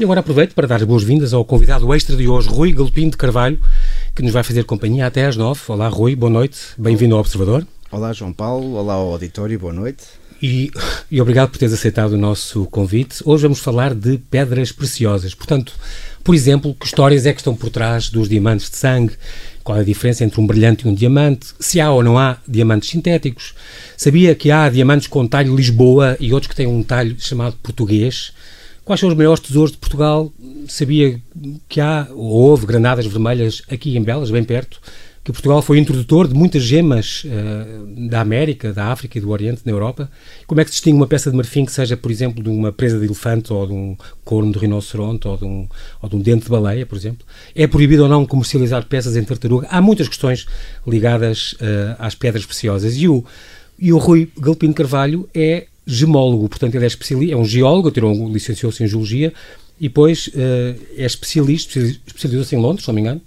E agora aproveito para dar as boas-vindas ao convidado extra de hoje, Rui Galopim de Carvalho, que nos vai fazer companhia até às nove. Olá, Rui, boa noite, bem-vindo ao Observador. Olá, João Paulo, olá ao auditório, boa noite. E, e obrigado por teres aceitado o nosso convite. Hoje vamos falar de pedras preciosas. Portanto, por exemplo, que histórias é que estão por trás dos diamantes de sangue? Qual é a diferença entre um brilhante e um diamante? Se há ou não há diamantes sintéticos? Sabia que há diamantes com talho Lisboa e outros que têm um talho chamado português? Quais são os maiores tesouros de Portugal? Sabia que há ou houve granadas vermelhas aqui em Belas, bem perto? Que Portugal foi introdutor de muitas gemas uh, da América, da África e do Oriente na Europa. Como é que se distingue uma peça de marfim que seja, por exemplo, de uma presa de elefante ou de um corno de rinoceronte ou de um, ou de um dente de baleia, por exemplo? É proibido ou não comercializar peças em tartaruga? Há muitas questões ligadas uh, às pedras preciosas. E o, e o Rui Galpino Carvalho é gemólogo, portanto ele é especialista, é um geólogo, tirou, licenciou-se em geologia e depois uh, é especialista, especializou-se em Londres, se não me engano,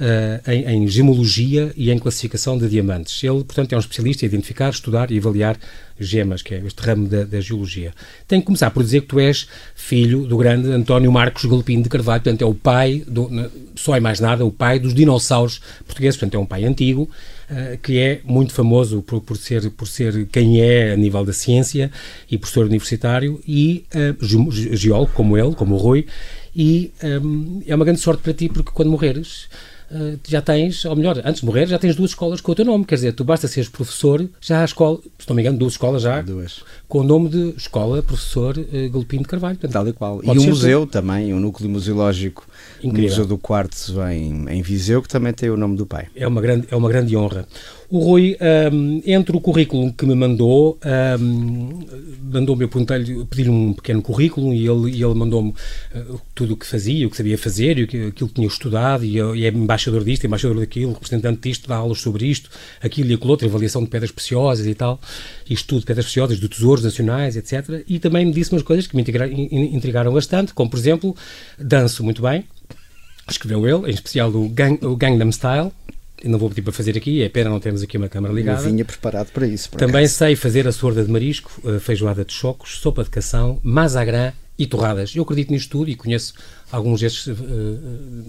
uh, em, em, gemologia e em classificação de diamantes. Ele, portanto, é um especialista em identificar, estudar e avaliar gemas, que é este ramo da, da geologia. Tenho que começar por dizer que tu és filho do grande António Marcos Galopim de Carvalho, portanto é o pai, do, só é mais nada, o pai dos dinossauros portugueses, portanto é um pai antigo, que é muito famoso por, por, ser, por ser quem é a nível da ciência e professor universitário e uh, geólogo como ele, como o Rui, e um, é uma grande sorte para ti porque quando morreres Uh, já tens, ou melhor, antes de morrer, já tens duas escolas com o teu nome. Quer dizer, tu basta seres professor, já há escola, se não me engano, duas escolas já, duas. Com o nome de Escola Professor uh, Galopim de Carvalho. Portanto, Tal e qual. E um museu tu. também, um núcleo museológico, o Museu do Quartzo em, em Viseu, que também tem o nome do pai. É uma grande, é uma grande honra. O Rui, um, entre o currículo que me mandou, um, mandou-me, eu pedi-lhe um pequeno currículo e ele, e ele mandou-me uh, tudo o que fazia, o que sabia fazer, e aquilo que tinha estudado, e, e é embaixador disto, embaixador daquilo, representante disto, dá aulas sobre isto, aquilo e aquilo outro, avaliação de pedras preciosas e tal, e estudo de pedras preciosas, de nacionais, etc. E também me disse umas coisas que me intrigaram bastante, como, por exemplo, danço muito bem, escreveu ele, em especial o, Gang, o Gangnam Style, não vou pedir para fazer aqui, é pena não termos aqui uma câmara ligada. Eu vinha preparado para isso. Também acaso. sei fazer a sorda de marisco, feijoada de chocos, sopa de cação, mazagrã e torradas. Eu acredito nisto tudo e conheço alguns destes uh,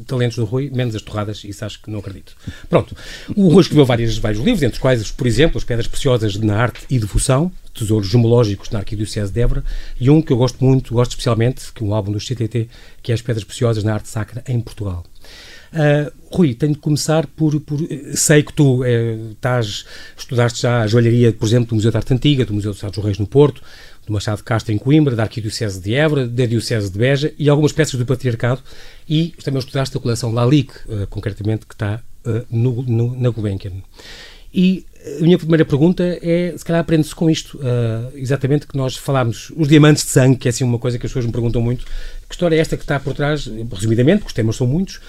talentos do Rui, menos as torradas, isso acho que não acredito. Pronto, o Rui escreveu vários, vários livros, entre os quais, por exemplo, As Pedras Preciosas na Arte e Devoção, Tesouros Gemológicos na Arquidiocese de Évora, e um que eu gosto muito, gosto especialmente, que é um álbum do CTT, que é As Pedras Preciosas na Arte Sacra em Portugal. Uh, Rui, tenho de começar por, por sei que tu é, estás, estudaste já a joalharia, por exemplo, do Museu da Arte Antiga, do Museu dos Estados Reis no Porto, do Machado de Castro em Coimbra, da Arquidiocese de Évora, da Diocese de Beja e algumas peças do Patriarcado e também estudaste a coleção Lalique, uh, concretamente, que está uh, no, no, na Gulbenkian. E a minha primeira pergunta é, se calhar aprende-se com isto, uh, exatamente que nós falámos, os diamantes de sangue, que é assim uma coisa que as pessoas me perguntam muito, que história é esta que está por trás, resumidamente, porque os temas são muitos,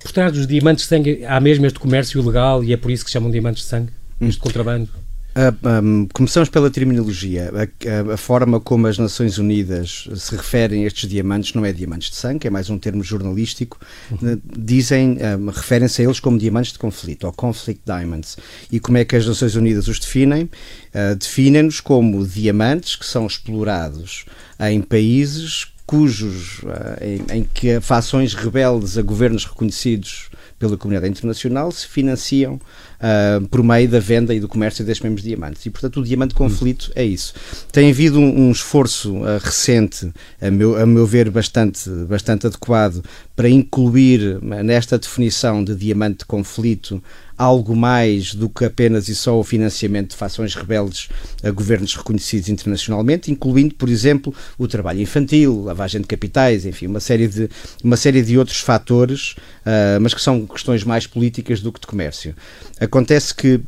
por trás dos diamantes de sangue há mesmo este comércio ilegal e é por isso que se chamam diamantes de sangue, este hum. contrabando? Uh, um, começamos pela terminologia. A, a, a, forma como as Nações Unidas se referem a estes diamantes não é diamantes de sangue, é mais um termo jornalístico. Uhum. Dizem, um, referem-se a eles como diamantes de conflito, ou conflict diamonds. E como é que as Nações Unidas os definem? Uh, Definem-nos como diamantes que são explorados em países cujos, uh, em, em que fações rebeldes a governos reconhecidos pela comunidade internacional se financiam uh, por meio da venda e do comércio destes mesmos diamantes. E, portanto, o diamante conflito é isso. Tem havido um, um esforço uh, recente, a meu, a meu ver, bastante, bastante adequado, para incluir nesta definição de diamante de conflito algo mais do que apenas e só o financiamento de fações rebeldes a governos reconhecidos internacionalmente, incluindo, por exemplo, o trabalho infantil, lavagem de capitais, enfim, uma série de, uma série de outros fatores, uh, mas que são questões mais políticas do que de comércio. Acontece que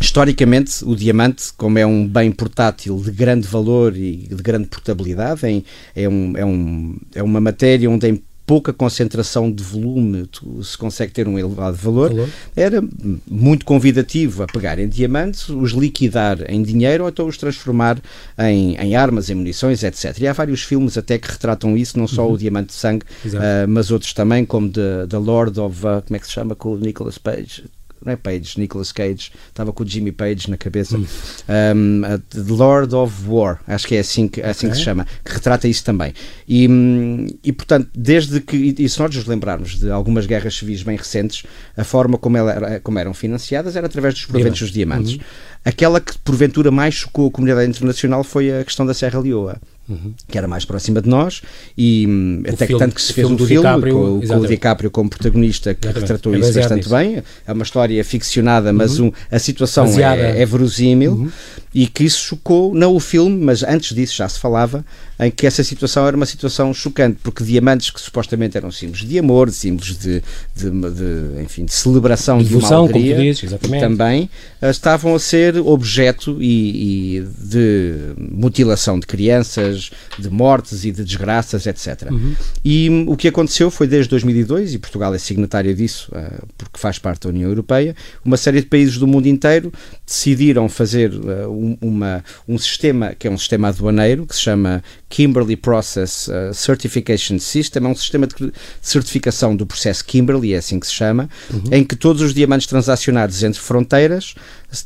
Historicamente, o diamante, como é um bem portátil de grande valor e de grande portabilidade, é, um, é, um, é uma matéria onde em pouca concentração de volume se consegue ter um elevado valor, valor, era muito convidativo a pegar em diamantes, os liquidar em dinheiro ou então os transformar em, em armas, em munições, etc. E há vários filmes até que retratam isso, não só uhum. o Diamante de Sangue, uh, mas outros também, como The, The Lord of, uh, como é que se chama, com o Nicolas Page? Não é Page, Nicolas Cage, estava com o Jimmy Page na cabeça. Hum. Um, The Lord of War, acho que é assim que, assim okay. que se chama, que retrata isso também. E, hum, e portanto, desde que, e se nós nos lembrarmos de algumas guerras civis bem recentes, a forma como, ela, como eram financiadas era através dos proventos dos diamantes. Uhum. Aquela que porventura mais chocou a comunidade internacional foi a questão da Serra Leoa. Uhum. que era mais próxima de nós, e hum, o até filme, que tanto que se fez um filme DiCaprio, com, com, o DiCaprio como protagonista que exatamente. retratou é isso bastante nisso. bem. É uma história ficcionada, mas uhum. um, a situação é, é, verosímil uhum. e que isso chocou, não o filme, mas antes disso já se falava em que essa situação era uma situação chocante, porque diamantes que supostamente eram símbolos de amor, símbolos de, de, de enfim, de celebração de, devoção, de uma alegria, dizes, também eh, estavam a ser objeto e, e, de mutilação de crianças, de mortes e de desgraças, etc. Uhum. E hum, o que aconteceu foi desde 2002, e Portugal é signatário disso, uh, porque faz parte da União Europeia, uma série de países do mundo inteiro decidiram fazer uh, um, uma, um sistema que é um sistema aduaneiro que se chama Kimberley Process uh, Certification System, é um sistema de certificação do processo Kimberley, é assim que se chama, uhum. em que todos os diamantes transacionados entre fronteiras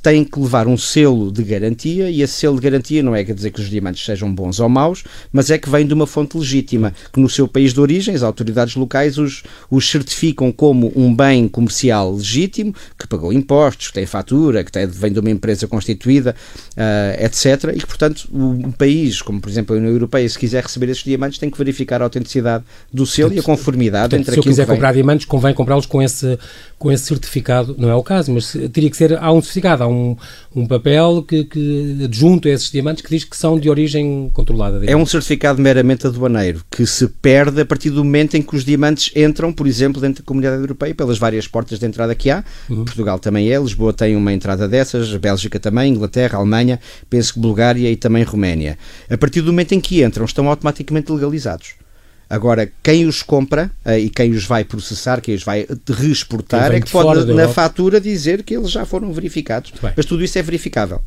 têm que levar um selo de garantia e esse selo de garantia não é quer dizer que os diamantes sejam bons ou maus, mas é que vem de uma fonte legítima, que no seu país de origem as autoridades locais os, os certificam como um bem comercial legítimo, que pagou impostos, que tem fatura, que tem, vem de uma empresa constituída, uh, etc. E que, portanto, um país, como por exemplo a União Europeia, Europeia, se quiser receber esses diamantes, tem que verificar a autenticidade do selo portanto, e a conformidade portanto, entre se aquilo Se eu quiser comprar diamantes, convém comprá-los com esse, com esse certificado. Não é o caso, mas teria que ser. Há um certificado, há um, um papel que, que adjunto a esses diamantes que diz que são de origem controlada. Digamos. É um certificado meramente aduaneiro que se perde a partir do momento em que os diamantes entram, por exemplo, dentro da comunidade europeia, pelas várias portas de entrada que há. Uhum. Portugal também é, Lisboa tem uma entrada dessas, a Bélgica também, Inglaterra, Alemanha, penso que Bulgária e também Roménia. A partir do momento em que entram, estão automaticamente legalizados. Agora, quem os compra uh, e quem os vai processar, quem os vai reexportar, é que pode na fatura dizer que eles já foram verificados. Mas tudo isso é verificável.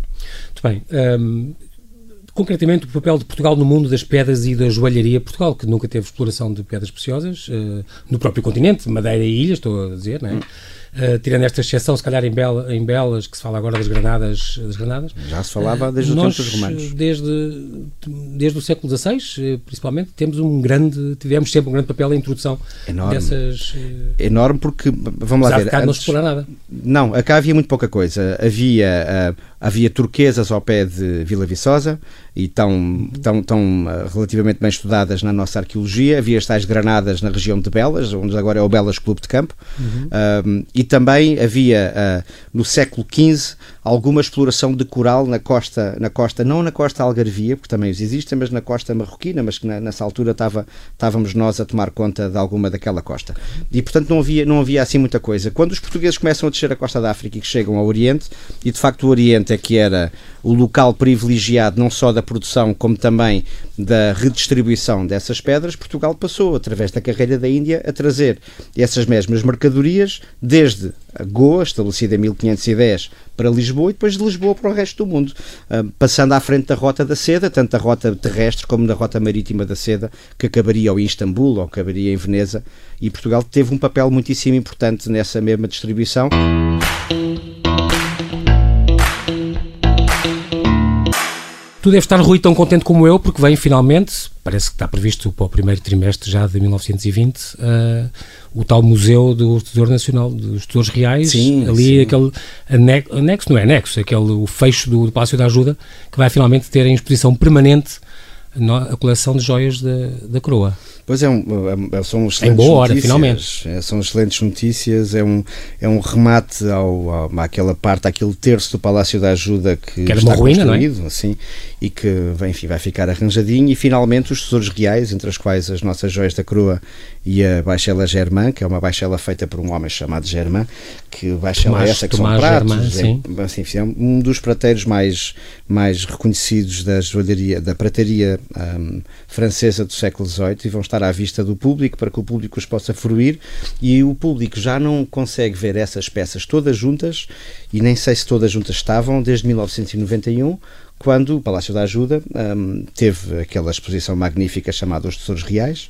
Muito bem. Um, concretamente, o papel de Portugal no mundo das pedras e da joalharia. Portugal, que nunca teve exploração de pedras preciosas uh, no próprio continente, Madeira e ilhas, estou a dizer, não é? Hum. Uh, tirando esta exceção, se calhar em, Bela, em Belas, que se fala agora das granadas. Das granadas Já se falava desde uh, o tempo dos romanos. Desde, desde o século XVI, eh, principalmente, temos um grande, tivemos sempre um grande papel na introdução Enorme. dessas. Uh, Enorme porque, vamos lá ver. Cá antes, não se explora nada. Não, cá havia muito pouca coisa. Havia, havia turquesas ao pé de Vila Viçosa e tão, tão, tão relativamente bem estudadas na nossa arqueologia. Havia as tais granadas na região de Belas, onde agora é o Belas Clube de Campo. Uhum. e também havia uh, no século XV alguma exploração de coral na costa, na costa, não na costa algarvia, porque também os existem, mas na costa marroquina, mas que na, nessa altura estava, estávamos nós a tomar conta de alguma daquela costa. E portanto não havia, não havia assim muita coisa. Quando os portugueses começam a descer a costa da África e que chegam ao Oriente, e de facto o Oriente é que era o local privilegiado não só da produção como também da redistribuição dessas pedras, Portugal passou, através da carreira da Índia, a trazer essas mesmas mercadorias desde Goa, estabelecida em 1510, para Lisboa e depois de Lisboa para o resto do mundo, ah, passando à frente da Rota da Seda, tanto da rota terrestre como da rota marítima da Seda, que acabaria ou em Istambul ou acabaria em Veneza, e Portugal teve um papel muitíssimo importante nessa mesma distribuição. Tu deves estar, Rui, tão contente como eu, porque vem finalmente, parece que está previsto para o primeiro trimestre já de 1920, uh, eh, o tal Museu do Tesouro Nacional, dos Tesouros Reais. Sim, ali sim. aquele anexo, anexo, não é anexo, aquele o fecho do, do Palácio da Ajuda, que vai finalmente ter em exposição permanente a coleção de joias da, da coroa. Pois é, um, é, são excelentes em boa hora, notícias, finalmente. É, são excelentes notícias, é um, é um remate ao, ao, àquela parte, àquele terço do Palácio da Ajuda que, que está ruína, construído, é? assim, e que enfim, vai ficar arranjadinho, e finalmente os tesouros reais, entre as quais as nossas joias da coroa e a baixela Germain, que é uma baixela feita por um homem chamado Germain, que baixela Tomás, essa que Tomás são pratos, Germain, é, assim, é um dos prateiros mais, mais reconhecidos da joalharia, da prataria um, francesa do século XVIII, e vão estar estar à vista do público para que o público os possa fruir. E o público já não consegue ver essas peças todas juntas e nem sei se todas juntas estavam desde 1991 quando o Palácio da Ajuda um, teve aquela exposição magnífica chamada Os Tesouros Reais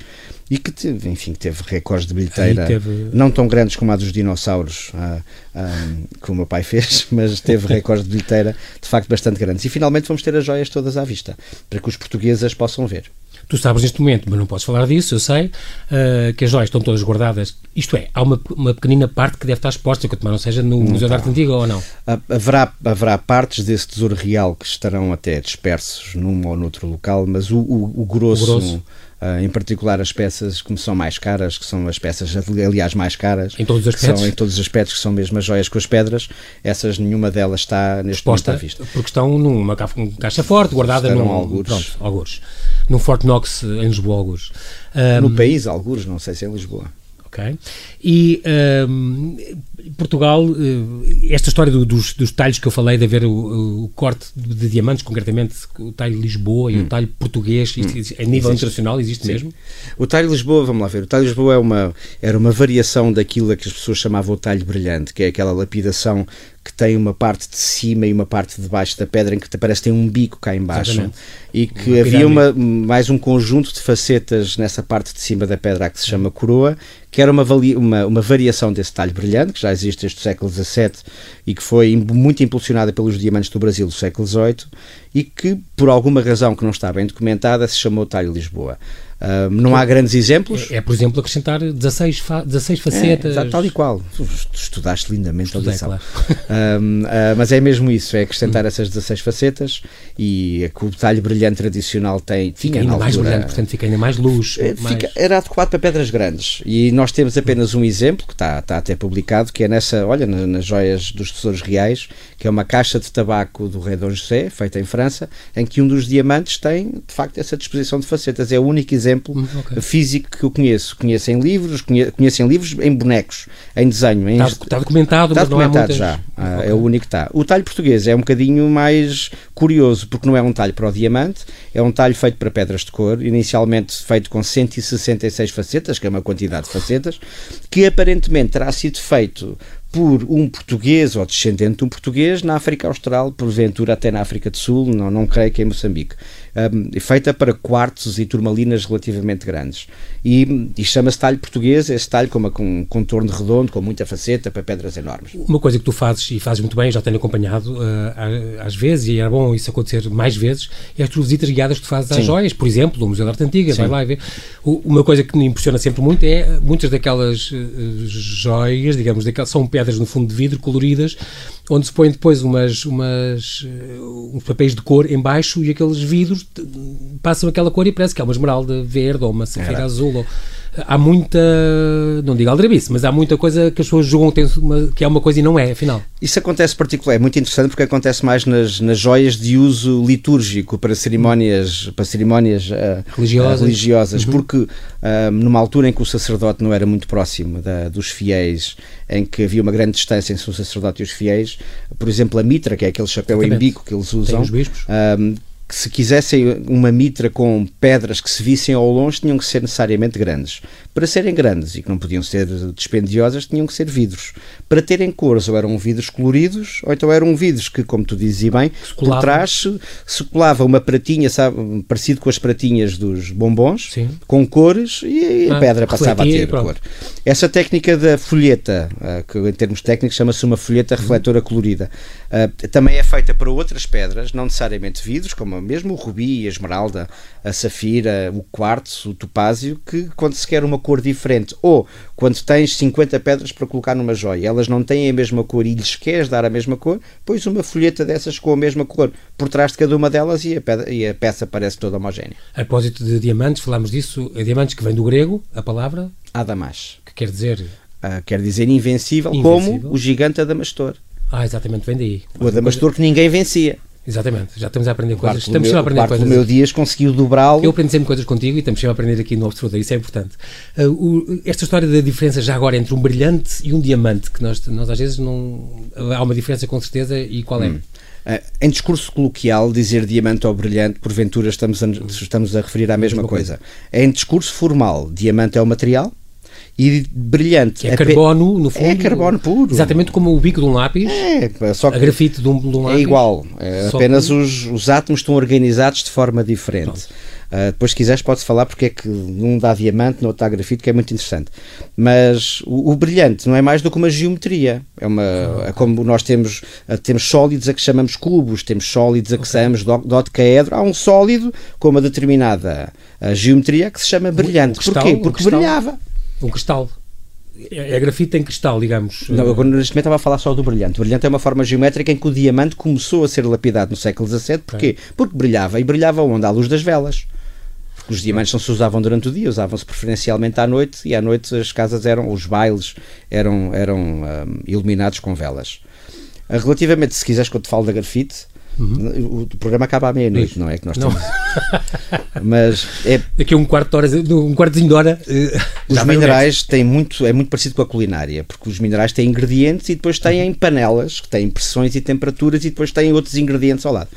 e que teve, enfim, teve recordes de bilheteira teve... não tão grandes como a dos dinossauros uh, um, que o meu pai fez, mas teve recordes de bilheteira de facto bastante grandes. E finalmente vamos ter as joias todas à vista, para que os portugueses as possam ver. Tu sabes neste momento, mas não podes falar disso, eu sei, uh, que as joias estão todas guardadas. Isto é, há uma, uma pequenina parte que deve estar exposta, que também não seja no não Museu de Arte Antiga ou não? Haverá, haverá partes desse tesouro real que estarão até dispersos num ou noutro local, mas o, o, o grosso. O grosso Uh, em particular as peças que são mais caras, que são as peças, aliás, mais caras. Em todos os aspectos? São em todos os aspectos, que são mesmo as joias com as pedras. Essas, nenhuma delas está neste Exposta, momento à vista. Porque estão numa caixa forte, guardada num... algures. Pronto, algures. Num Fort Knox em Lisboa, algures. Um, no país, algures, não sei se é em Lisboa. Ok. E um, Portugal, eh, esta história do, dos, dos talhos que eu falei, de haver o, o corte de, de, diamantes, concretamente o talho Lisboa e hum. o talho português, hum. a nível existe. internacional existe Sim. mesmo? O talho Lisboa, vamos lá ver, o talho Lisboa é uma, era uma variação daquilo que as pessoas chamavam o talho brilhante, que é aquela lapidação que tem uma parte de cima e uma parte de baixo da pedra em que parece que tem um bico cá embaixo Exatamente. e que uma havia uma, mais um conjunto de facetas nessa parte de cima da pedra que se chama coroa que era uma, uma, uma variação desse talho brilhante que já existe desde o século XVII e que foi muito impulsionada pelos diamantes do Brasil do século XVIII e que por alguma razão que não está bem documentada se chamou talho Lisboa Uh, não há grandes exemplos. É, é, por exemplo, acrescentar 16, fa 16 facetas. É, tal e qual. Estudaste lindamente Estudei, a lição. Claro. Uh, uh, mas é mesmo isso, é acrescentar hum. essas 16 facetas e o detalhe brilhante tradicional tem. Fica ainda mais brilhante, portanto fica ainda mais luz. É, mais... Era adequado para pedras grandes. E nós temos apenas um exemplo, que está, está até publicado, que é nessa, olha, nas joias dos tesouros reais, que é uma caixa de tabaco do rei Dom José, feita em França, em que um dos diamantes tem, de facto, essa disposição de facetas. É o único exemplo hum, okay. físico que eu conheço. Conheço em livros, conheço em livros, em bonecos, em desenho. Em está, está, documentado, está mas documentado não é muitas... já. Ah, okay. É o único que está. O talho português é um bocadinho mais curioso, porque não é um talho para o diamante, é um talho feito para pedras de cor, inicialmente feito com 166 facetas, que é uma quantidade de facetas, que aparentemente terá sido feito por um português ou descendente de um português na África Austral, porventura até na África do Sul, não, não creio que em Moçambique um, feita para quartos e turmalinas relativamente grandes. E, e chama-se talho português, esse talho com, uma, com um contorno redondo, com muita faceta, para pedras enormes. Uma coisa que tu fazes, e fazes muito bem, já tenho acompanhado uh, às vezes, e era bom isso acontecer mais vezes, é as tuas visitas guiadas que tu fazes às Sim. joias, por exemplo, do Museu da Arte Antiga, Sim. vai lá e vê. Uma coisa que me impressiona sempre muito é muitas daquelas uh, joias, digamos, daquelas, são pedras no fundo de vidro coloridas, onde se põem depois umas, umas, uh, uns papéis de cor em baixo e aqueles vidros passam aquela cor e parece que é uma esmeralda verde ou uma safira azul. Ou, há muita, não digo aldrabice, mas há muita coisa que as pessoas julgam que é uma coisa e não é, afinal. Isso acontece particular, é muito interessante porque acontece mais nas, nas joias de uso litúrgico para cerimónias, para cerimónias uh, religiosas, uh, religiosas uhum. porque uh, numa altura em que o sacerdote não era muito próximo da, dos fiéis, em que havia uma grande distância entre o sacerdote e os fiéis, por exemplo, a mitra, que é aquele chapéu Exatamente. em bico que eles usam, que se quisessem uma mitra com pedras que se vissem ao longe, tinham que ser necessariamente grandes. Para serem grandes e que não podiam ser dispendiosas, tinham que ser vidros. Para terem cores, ou eram vidros coloridos, ou então eram vidros que, como tu dizes bem, por trás se colava uma pratinha, sabe, parecido com as pratinhas dos bombons, Sim. com cores, e a ah, pedra passava a ter cor. Essa técnica da folheta, ah, que em termos técnicos chama-se uma folheta refletora colorida, ah, também é feita para outras pedras, não necessariamente vidros, como mesmo o rubi, a esmeralda, a safira, o quartzo, o topázio, que quando se quer uma cor diferente, ou quando tens 50 pedras para colocar numa joia, elas não têm a mesma cor e lhes queres dar a mesma cor, pões uma folheta dessas com a mesma cor por trás de cada uma delas e a, pedra, e a peça parece toda homogénea. A propósito de diamantes, falámos disso, é diamantes que vem do grego, a palavra? Adamas. Que quer dizer? Uh, quer dizer invencível, invencível, como o gigante Adamastor. Ah, exatamente, vem daí. O Adamastor que ninguém vencia. Exatamente, já estamos a aprender coisas. Estamos sempre a aprender coisas. O meu Dias conseguiu dobrá-lo. Eu aprendi sempre coisas contigo e estamos sempre a aprender aqui no Observador, isso é importante. Uh, o, esta história da diferença já agora entre um brilhante e um diamante, que nós, nós às vezes não. Há uma diferença com certeza e qual é? Hum. Uh, em discurso coloquial, dizer diamante ou brilhante, porventura estamos a, estamos a referir à mesma, mesma coisa. coisa. Em discurso formal, diamante é o material, E brilhante. É carbono, no fundo. É carbono puro. Exatamente como o bico de um lápis. É, só que a grafite de um, de um lápis. É igual. É, apenas que... os, os átomos estão organizados de forma diferente. Uh, depois, se quiseres, podes falar porque é que num dá diamante, no outro dá grafite, que é muito interessante. Mas o, o brilhante não é mais do que uma geometria. É, uma, é como nós temos, uh, temos sólidos a que chamamos cubos, temos sólidos a que okay. chamamos dodecaedro. Há um sólido com uma determinada uh, geometria que se chama brilhante. Cristal, Porquê? Porque brilhava. Um cristal. É, é grafite em cristal, digamos. Não, agora neste momento estava a falar só do brilhante. O brilhante é uma forma geométrica em que o diamante começou a ser lapidado no século XVII. Porquê? Okay. Porque brilhava. E brilhava onde? À luz das velas. Porque os diamantes não se usavam durante o dia, usavam-se preferencialmente à noite e à noite as casas eram, os bailes eram, eram um, iluminados com velas. Uh, relativamente, se quiseres que eu te fale da grafite, Uhum. O, programa acaba à meia-noite, não é que nós temos. Mas é. Daqui a um quarto de hora, um quartozinho de hora. Eh, os minerais têm muito, é muito parecido com a culinária, porque os minerais têm ingredientes e depois têm panelas que têm pressões e temperaturas e depois têm outros ingredientes ao lado.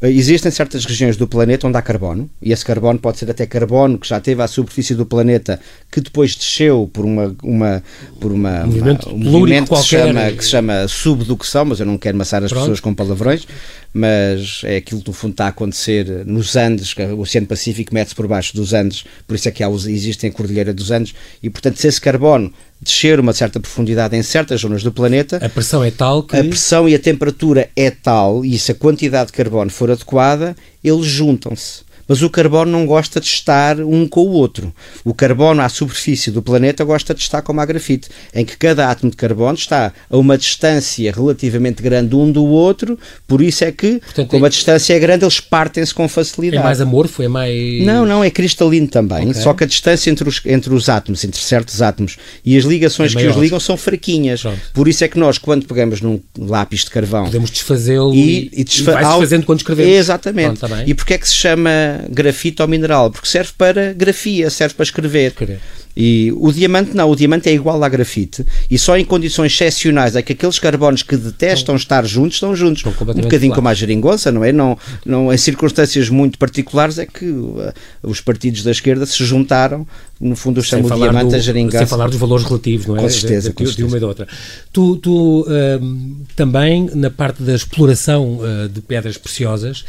Eh, existem certas regiões do planeta onde há carbono, e esse carbono pode ser até carbono que já teve à superfície do planeta, que depois desceu por uma, uma, por uma, um movimento, uma, um movimento que, se chama, que se chama subducção, mas eu não quero maçar as Pronto. pessoas com palavrões, mas é aquilo que no fundo está a acontecer nos Andes, o Oceano Pacífico mete-se por baixo dos Andes, por isso é que há, existem a Cordilheira dos Andes, e portanto se esse carbono descer uma certa profundidade em certas zonas do planeta, a pressão é tal que... A pressão e a temperatura é tal, e se a quantidade de carbono for adequada, eles juntam-se mas o carbono não gosta de estar um com o outro. O carbono à superfície do planeta gosta de estar como a grafite, em que cada átomo de carbono está a uma distância relativamente grande um do outro, por isso é que, Portanto, como é... a distância é grande, eles partem-se com facilidade. É mais amorfo? É mais... Não, não, é cristalino também, okay. só que a distância entre os, entre os átomos, entre certos átomos, e as ligações é que os ligam são fraquinhas. Pronto. Por isso é que nós, quando pegamos num lápis de carvão... Podemos desfazê-lo e, e, desfa... e vai desfazendo quando escrevemos. Exatamente. Pronto, tá e porquê é que se chama grafite ao mineral, porque serve para grafia, serve para escrever. escrever. E o diamante não, o diamante é igual à grafite e só em condições excepcionais é que aqueles carbonos que detestam estar juntos estão juntos. um bocadinho claro. como a geringonça, não é? Não, não, em circunstâncias muito particulares é que uh, os partidos da esquerda se juntaram, no fundo chamam de diamante do, a geringonça. Sem falar dos valores relativos, não é? Com certeza, de, com certeza. de uma e da outra. Tu, tu um, também, na parte da exploração uh, de pedras preciosas,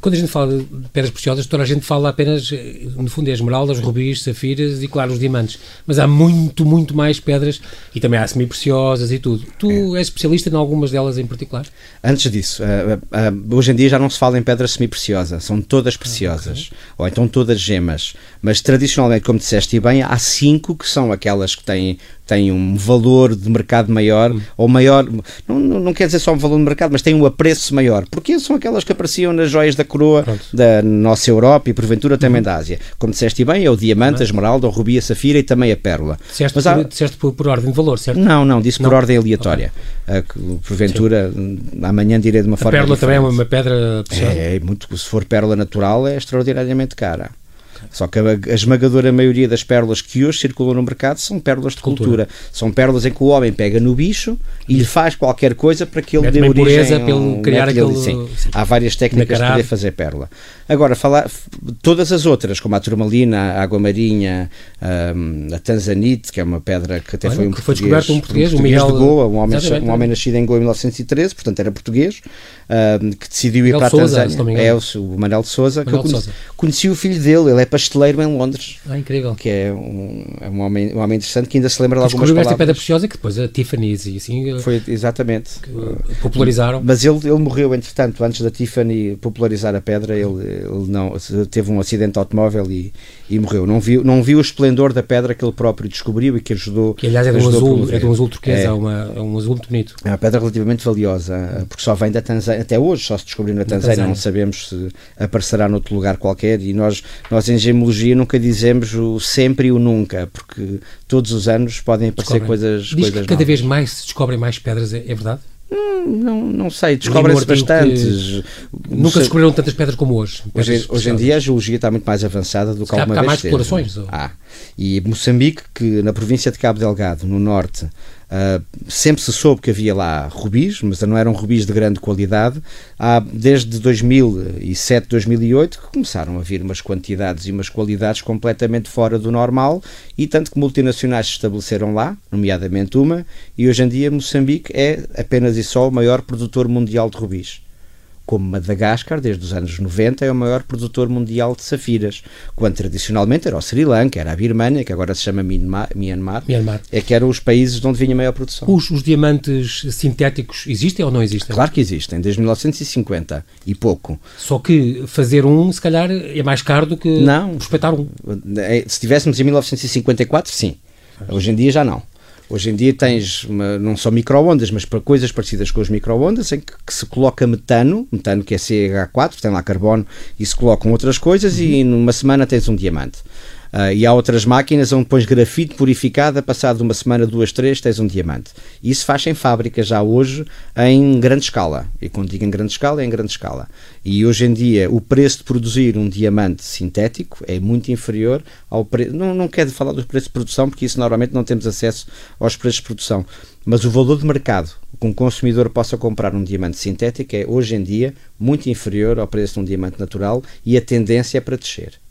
quando a gente fala de pedras preciosas, toda a gente fala apenas, eh, no fundo, é esmeraldas, rubis, safiras e, claro, os diamantes, mas há muito, muito mais pedras e também há semi-preciosas e tudo. Tu é. és especialista em algumas delas em particular? Antes disso, uh, uh, hoje em dia já não se fala em pedra semi-preciosa, são todas preciosas, okay. ou então todas gemas, mas tradicionalmente, como disseste bem, há cinco que são aquelas que têm tem um valor de mercado maior, hum. ou maior, não, não quer dizer só um valor de mercado, mas tem um apreço maior, porque são aquelas que apareciam nas joias da coroa Pronto. da nossa Europa e porventura também hum. da Ásia. Como disseste bem, é o diamante, a esmeralda, o rubi, a safira e também a pérola. Disseste, mas há... disseste por, por, ordem de valor, certo? Não, não, disse não. por ordem aleatória. Okay. porventura, Sim. amanhã direi de uma a forma. A pérola diferente. também é uma pedra preciosa? É, é, muito, se for pérola natural, é extraordinariamente cara. Só que a, a, esmagadora maioria das pérolas que hoje circulam no mercado são pérolas de cultura. cultura. São pérolas em que o homem pega no bicho e lhe faz qualquer coisa para que ele dê origem a pelo criar aquele... Sim. Há várias técnicas para poder fazer pérola. Agora, falar, todas as outras, como a turmalina, a água marinha, a, a tanzanite, que é uma pedra que até Olha, foi um que foi descoberto um português, um português Miguel... de Goa, um homem, um homem nascido em Goa em 1913, portanto era português, que decidiu ir para a Tanzânia. É o, o Manel de Souza, Manuel que eu conheci, conheci o filho dele, ele é pasteleiro em Londres. Ah, incrível. Que é um, é um, homem, um homem interessante que ainda se lembra de algumas palavras. esta pedra preciosa que depois a Tiffany's e assim... Foi, exatamente. popularizaram. Mas ele, ele morreu, entretanto, antes da Tiffany popularizar a pedra, ele, ele não, teve um acidente de automóvel e, e morreu. Não viu, não viu o esplendor da pedra que ele próprio descobriu e que ajudou Que aliás é de um azul, é de um azul turquesa, é, é, uma, é um azul muito bonito. É uma pedra relativamente valiosa, porque só vem da Tanzânia, até hoje só se descobriu na Tanzânia, Tanzânia. não sabemos se aparecerá noutro lugar qualquer e nós, nós em gemologia nunca dizemos o sempre e o nunca, porque todos os anos podem aparecer Descobrem. coisas, Diz coisas que cada novas. vez mais se descobrem mais pedras, é, é verdade? Não, não sei, descobrem-se bastantes. Nunca sei. descobriram tantas pedras como hoje. Hoje, hoje em dia a geologia está muito mais avançada do que alguma há, vez. Há mais explorações? Ah, e Moçambique, que na província de Cabo Delgado, no norte, Uh, sempre se soube que havia lá rubis, mas não eram rubis de grande qualidade. Há, desde 2007, 2008, que começaram a vir umas quantidades e umas qualidades completamente fora do normal, e tanto que multinacionais se estabeleceram lá, nomeadamente uma, e hoje em dia Moçambique é apenas e só o maior produtor mundial de rubis como Madagascar, desde os anos 90, é o maior produtor mundial de safiras, quando tradicionalmente era o Sri Lanka, era a Birmania, que agora se chama Myanmar, Myanmar. é que eram os países de onde vinha a maior produção. Os, os, diamantes sintéticos existem ou não existem? Claro que existem, desde 1950 e pouco. Só que fazer um, se calhar, é mais caro do que não. prospectar um. É, se estivéssemos em 1954, sim. Hoje em dia já não. Hoje em dia tens uma, não só microondas, mas para coisas parecidas com as microondas, em que, que, se coloca metano, metano que é CH4, tem lá carbono, e se colocam outras coisas, uhum. e numa semana tens um diamante. Uh, e há outras máquinas onde pões grafite purificada, passado uma semana, duas, três, tens um diamante. Isso faz em fábrica já hoje em grande escala. E quando digo em grande escala, é em grande escala. E hoje em dia o preço de produzir um diamante sintético é muito inferior ao preço. Não, não quero falar do preço de produção, porque isso normalmente não temos acesso aos preços de produção. Mas o valor de mercado que um consumidor possa comprar um diamante sintético é hoje em dia muito inferior ao preço de um diamante natural e a tendência é para descer.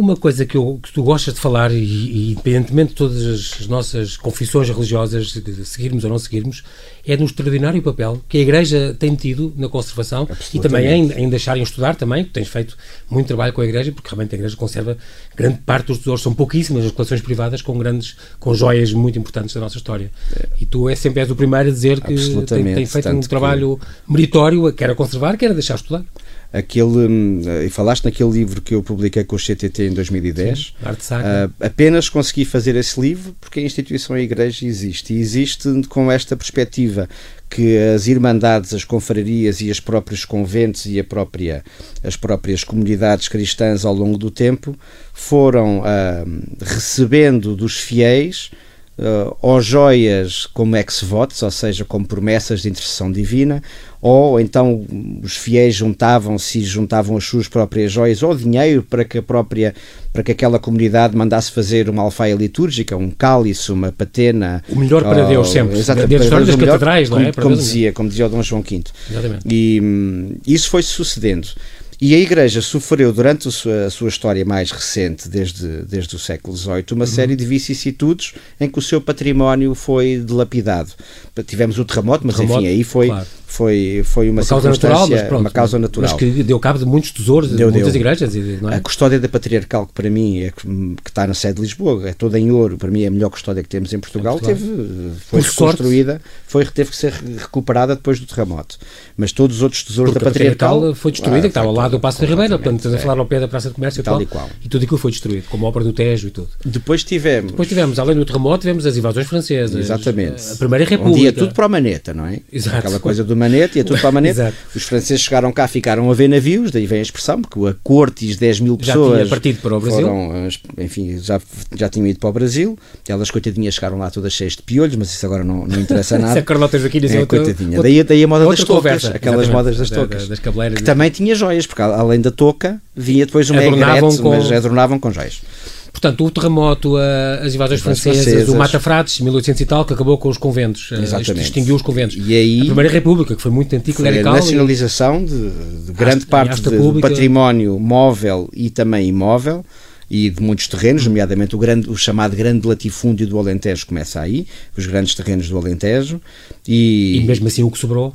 Uma coisa que, eu, que tu gostas de falar, e, e, independentemente de todas as nossas confissões religiosas, de seguirmos ou não seguirmos, é no extraordinário papel que a Igreja tem tido na conservação e também em, em deixarem estudar também, que tens feito muito trabalho com a Igreja, porque realmente a Igreja conserva grande parte dos tesouros, são pouquíssimas as coleções privadas com grandes, com joias muito importantes da nossa história. É. E tu é sempre és o primeiro a dizer que tem, tem feito um trabalho que... meritório, quer a conservar, quer a deixar estudar aquele hum, e falaste naquele livro que eu publiquei com o CTT em 2010 Sim, uh, apenas consegui fazer esse livro porque a instituição a igreja existe. E existe com esta perspectiva que as irmandades, as confrarias e os próprios conventos e a própria, as próprias comunidades cristãs ao longo do tempo foram uh, recebendo dos fiéis uh, ou joias como ex-votos, ou seja, como promessas de intercessão divina, ou então os fiéis juntavam-se e juntavam as suas próprias joias ou dinheiro para que a própria para que aquela comunidade mandasse fazer uma alfaia litúrgica, um cálice, uma patena. O melhor para ou, Deus sempre. Exatamente. Desde das catedrais, não é? Como, como dizia, como dizia o Dom João V. Exatamente. E hum, isso foi sucedendo. E a Igreja sofreu, durante a sua, a sua, história mais recente, desde, desde o século XVIII, uma uhum. série de vicissitudes em que o seu património foi dilapidado. Tivemos o terremoto, mas terremoto, enfim, aí foi, claro foi, foi uma, uma causa natural, mas pronto, uma causa natural. Mas que deu cabo de muitos tesouros, deu, de muitas deu. igrejas. É? A custódia da patriarcal, que para mim é que, que, está na sede de Lisboa, é toda em ouro, para mim é a melhor custódia que temos em Portugal, é teve, foi Por reconstruída, foi, teve que ser recuperada depois do terremoto. Mas todos os outros tesouros Porque da patriarcal, patriarcal foi destruída, ah, que estava ao lado do Passo da Ribeira, portanto, estás a falar ao pé da Praça de Comércio e tal, e, qual. e tudo aquilo foi destruído, como a obra do Tejo e tudo. Depois tivemos. Depois tivemos, além do terremoto, tivemos as invasões francesas. Exatamente. A Primeira República. Um dia tudo para a maneta, não é? Exato. Aquela coisa do maneta e é tudo para a maneta Exato. Os franceses chegaram cá, ficaram a ver navios, daí vem a expressão, porque a corte e 10 mil pessoas. Já tinha partido para o Brasil. Foram, enfim, já, já tinham ido para o Brasil. Elas, coitadinhas, chegaram lá todas cheias de piolhos, mas isso agora não, não interessa nada. Se a Carlota Joaquim é, coitadinha. Outra, daí, daí a moda das tocas, aquelas modas das tocas. Das que também tinha joias, porque além da touca, vinha depois uma egrete, com... mas adornavam com joias. Portanto, o terremoto, as invasões francesas, francesas, o Mata Frates, 1800 e tal, que acabou com os conventos, eh, Exatamente. extinguiu os conventos. E aí, a Primeira República, que foi muito antiga, a nacionalização de, de grande parte do património móvel e também imóvel e de muitos terrenos, nomeadamente o, grande, o chamado grande latifúndio do Alentejo começa aí, os grandes terrenos do Alentejo. E, e mesmo assim o que sobrou?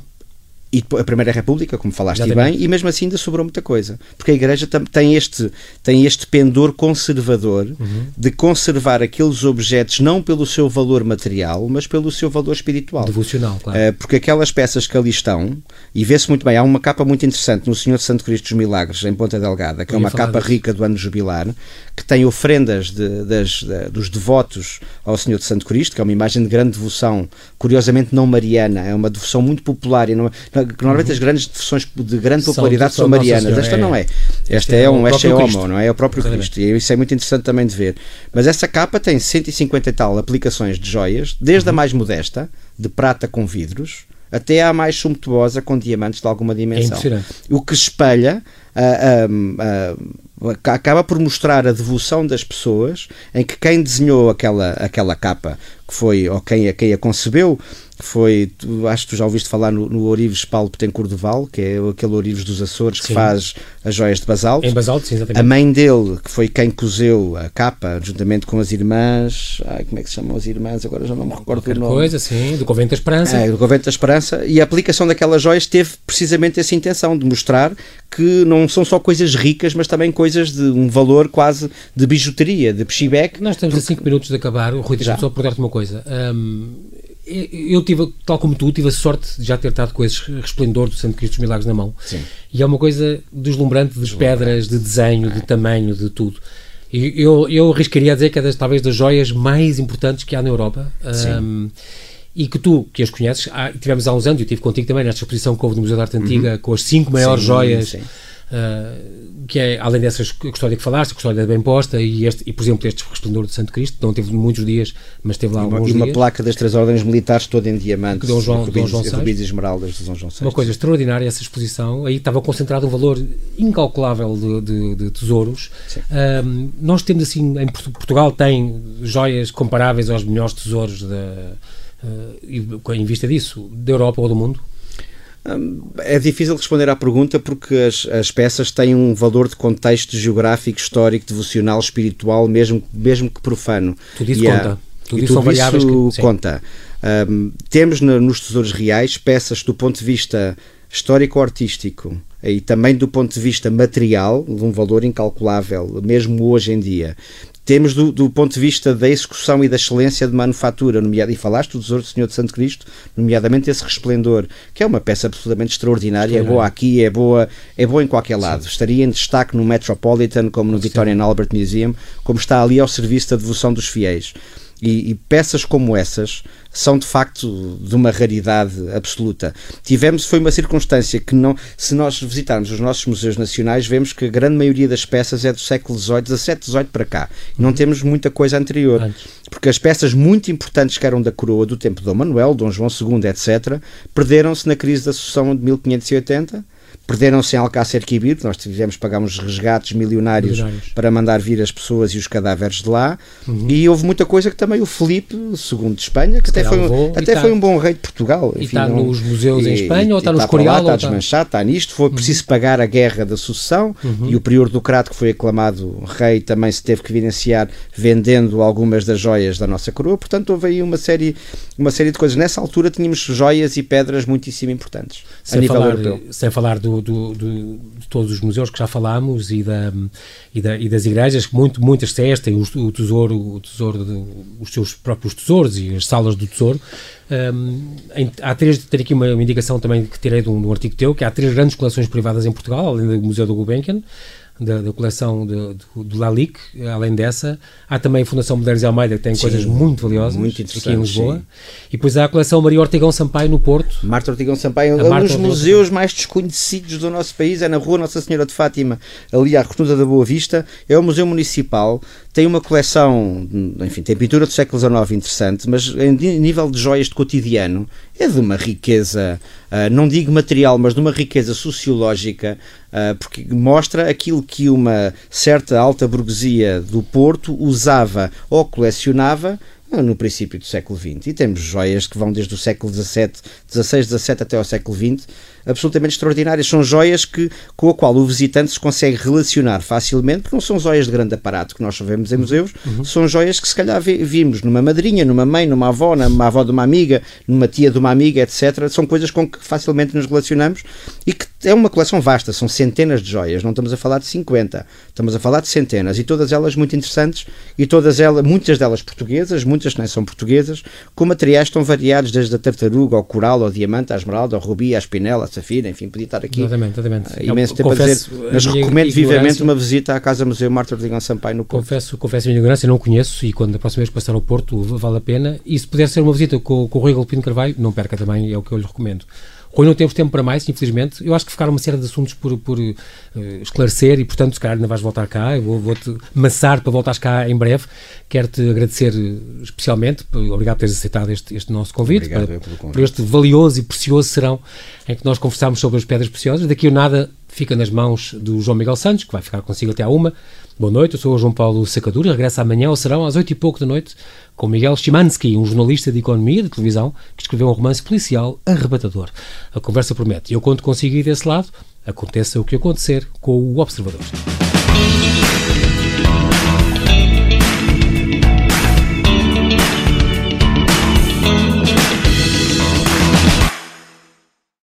E a Primeira República, como falaste bem, e mesmo assim ainda sobrou muita coisa. Porque a Igreja tem este, tem este pendor conservador uhum. de conservar aqueles objetos não pelo seu valor material, mas pelo seu valor espiritual. Devocional, claro. Uh, porque aquelas peças que ali estão, e vê-se muito bem, há uma capa muito interessante no Senhor de Santo Cristo dos Milagres, em Ponta Delgada, que é uma capa disso. rica do ano jubilar, que tem ofrendas de, das, de, dos devotos ao Senhor de Santo Cristo, que é uma imagem de grande devoção, curiosamente não mariana, é uma devoção muito popular e não, que normalmente as grandes versões de grande popularidade são, são marianas. Esta é, não é. Esta é, é um, esta é homo, não é? É o próprio Exatamente. Cristo. E isso é muito interessante também de ver. Mas essa capa tem 150 e tal aplicações de joias, desde uhum. a mais modesta, de prata com vidros, até à mais sumptuosa com diamantes de alguma dimensão. É o que espelha uh, uh, uh, acaba por mostrar a devoção das pessoas em que quem desenhou aquela, aquela capa que foi, ou quem, quem a concebeu, foi, tu, acho que tu já ouviste falar no, no Ourives Paulo Petencourt de Val, que é aquele Ourives dos Açores que sim. faz as joias de basalto. Em basalto, sim, exatamente. A mãe dele, que foi quem cozeu a capa, juntamente com as irmãs, ai, como é que se chamam as irmãs? Agora já não me recordo Qualquer do nome. coisa, sim, do Convento da Esperança. É, do Convento da Esperança. E a aplicação daquelas joias teve precisamente essa intenção de mostrar que não são só coisas ricas, mas também coisas de um valor quase de bijuteria, de pchibec. Nós estamos porque... a 5 minutos de acabar. O Rui, deixa-me só perguntar-te uma coisa. Um, eu tive, tal como tu, tive a sorte de já ter estado com esse resplendor do Santo Cristo dos Milagres na mão. Sim. E é uma coisa deslumbrante de pedras, de desenho, de tamanho, de tudo. E eu, eu arriscaria a dizer que é das, talvez das joias mais importantes que há na Europa. Um, e que tu, que as conheces, há, tivemos há uns anos, eu estive contigo também nesta exposição que houve no Museu da Arte Antiga, uhum. com as cinco maiores sim, joias. Sim Uh, que é, além dessas história que falaste, a história bem posta, e, este, e por exemplo este resplendor de Santo Cristo, não teve muitos dias, mas teve lá e uma, alguns E uma dias. placa das três ordens militares toda em diamante, Dom João, rubis, Dom João rubis e esmeraldas de Dom João VI. Uma coisa extraordinária essa exposição, aí estava concentrado um valor incalculável de, de, de tesouros. Nós temos assim, em Portugal tem joias comparáveis aos melhores tesouros da, uh, em vista disso, da Europa ou do mundo? É difícil responder à pergunta porque as, as, peças têm um valor de contexto geográfico, histórico, devocional, espiritual, mesmo, mesmo que profano. Tudo isso e conta. Há, tudo isso, tudo isso que, conta. Um, temos no, nos tesouros reais peças do ponto de vista histórico-artístico e também do ponto de vista material, de um valor incalculável, mesmo hoje em dia temos do, do, ponto de vista da execução e da excelência de manufatura, nomeado, e falaste do Tesouro do Senhor de Santo Cristo, nomeadamente esse resplendor, que é uma peça absolutamente extraordinária, é boa aqui, é boa, é boa em qualquer lado. Sim. Estaria em destaque no Metropolitan, como no Victorian Albert Museum, como está ali ao serviço da devoção dos fiéis. E, e, peças como essas são de facto de uma raridade absoluta. Tivemos, foi uma circunstância que não, se nós visitarmos os nossos museus nacionais, vemos que a grande maioria das peças é do século XVIII, XVII, XVIII para cá. E não uhum. temos muita coisa anterior. Antes. Porque as peças muito importantes que eram da coroa do tempo de Dom Manuel, Dom João II, etc., perderam-se na crise da sucessão de 1580 Perderam-se em Alcácer Quibir, nós tivemos uns resgates milionários, milionários, para mandar vir as pessoas e os cadáveres de lá. Uhum. E houve muita coisa que também o Felipe, segundo de Espanha, que até, foi, um, até tá, foi um bom rei de Portugal. E está nos museus e, em Espanha ou está no Escorial? Está, está desmanchado, está nisto. Foi uhum. preciso pagar a guerra da sucessão uhum. e o prior do Crato, que foi aclamado rei, também se teve que evidenciar vendendo algumas das joias da nossa coroa. Portanto, houve aí uma série, uma série de coisas. Nessa altura tínhamos joias e pedras muitíssimo importantes sem nível falar, europeu. Sem falar do, do, do, de todos os museus que já falámos e, da, e, da, e das igrejas, que muito, muitas têm têm o, o tesouro, o tesouro de, os seus próprios tesouros e as salas do tesouro. Um, em, há três, ter aqui uma, uma, indicação também que tirei de um, de um, artigo teu, que há três grandes coleções privadas em Portugal, além do Museu do Gulbenkian, da, da coleção de, de, do Lalic, além dessa. Há também a Fundação Mulheres de Almeida, que tem sim, coisas muito valiosas muito aqui em Lisboa. Sim. E depois há a coleção Maria Ortigão Sampaio no Porto. Marta Ortigão Sampaio é um dos museus mais desconhecidos do nosso país, é na Rua Nossa Senhora de Fátima, ali à Rotunda da Boa Vista. É um museu municipal, tem uma coleção, enfim, tem pintura do século XIX interessante, mas em nível de joias de cotidiano, é de uma riqueza, uh, não digo material, mas de uma riqueza sociológica, porque mostra aquilo que uma certa alta burguesia do Porto usava ou colecionava ah, no princípio do século XX. E temos joias que vão desde o século XVII, XVI, XVII até ao século XX, absolutamente extraordinárias. São joias que, com a qual o visitante se consegue relacionar facilmente, porque não são joias de grande aparato que nós só vemos em museus, uhum. são joias que se calhar vimos numa madrinha, numa mãe, numa avó, numa avó de uma amiga, numa tia de uma amiga, etc. São coisas com que facilmente nos relacionamos e que é uma coleção vasta, são centenas de joias, não estamos a falar de 50, estamos a falar de centenas e todas elas muito interessantes e todas elas, muitas delas portuguesas, muitas que nem são portuguesas, com materiais tão variados desde a tartaruga ao coral, ao diamante, à esmeralda, ao rubi, à espinela, à safira, enfim, podia estar aqui exatamente, exatamente. Uh, imenso tempo confesso, a dizer, mas recomendo vivamente uma visita à Casa Museu Marta Rodrigues Sampaio no Porto. Confesso, confesso a minha ignorância, não conheço e quando a próxima vez passar ao Porto vale a pena e se puder ser uma visita com, com o Rui Galpino Carvalho, não perca também, é o que eu lhe recomendo. Rui, não temos tempo para mais, infelizmente. Eu acho que ficaram uma série de assuntos por, por uh, esclarecer e, portanto, se calhar ainda vais voltar cá. Eu vou, vou-te massar para voltares cá em breve. Quero-te agradecer eh, especialmente, obrigado por teres aceitado este, este nosso convite, para, por este valioso e precioso serão em que nós conversámos sobre as pedras preciosas. Daqui a nada fica nas mãos do João Miguel Santos, que vai ficar consigo até à uma. Boa noite, eu sou o João Paulo Sacadura, regressa amanhã ao Serão às oito e pouco da noite com Miguel Chimansky, um jornalista de economia de televisão que escreveu um romance policial arrebatador. A conversa promete. Eu conto consigo ir desse lado, aconteça o que acontecer com o Observador.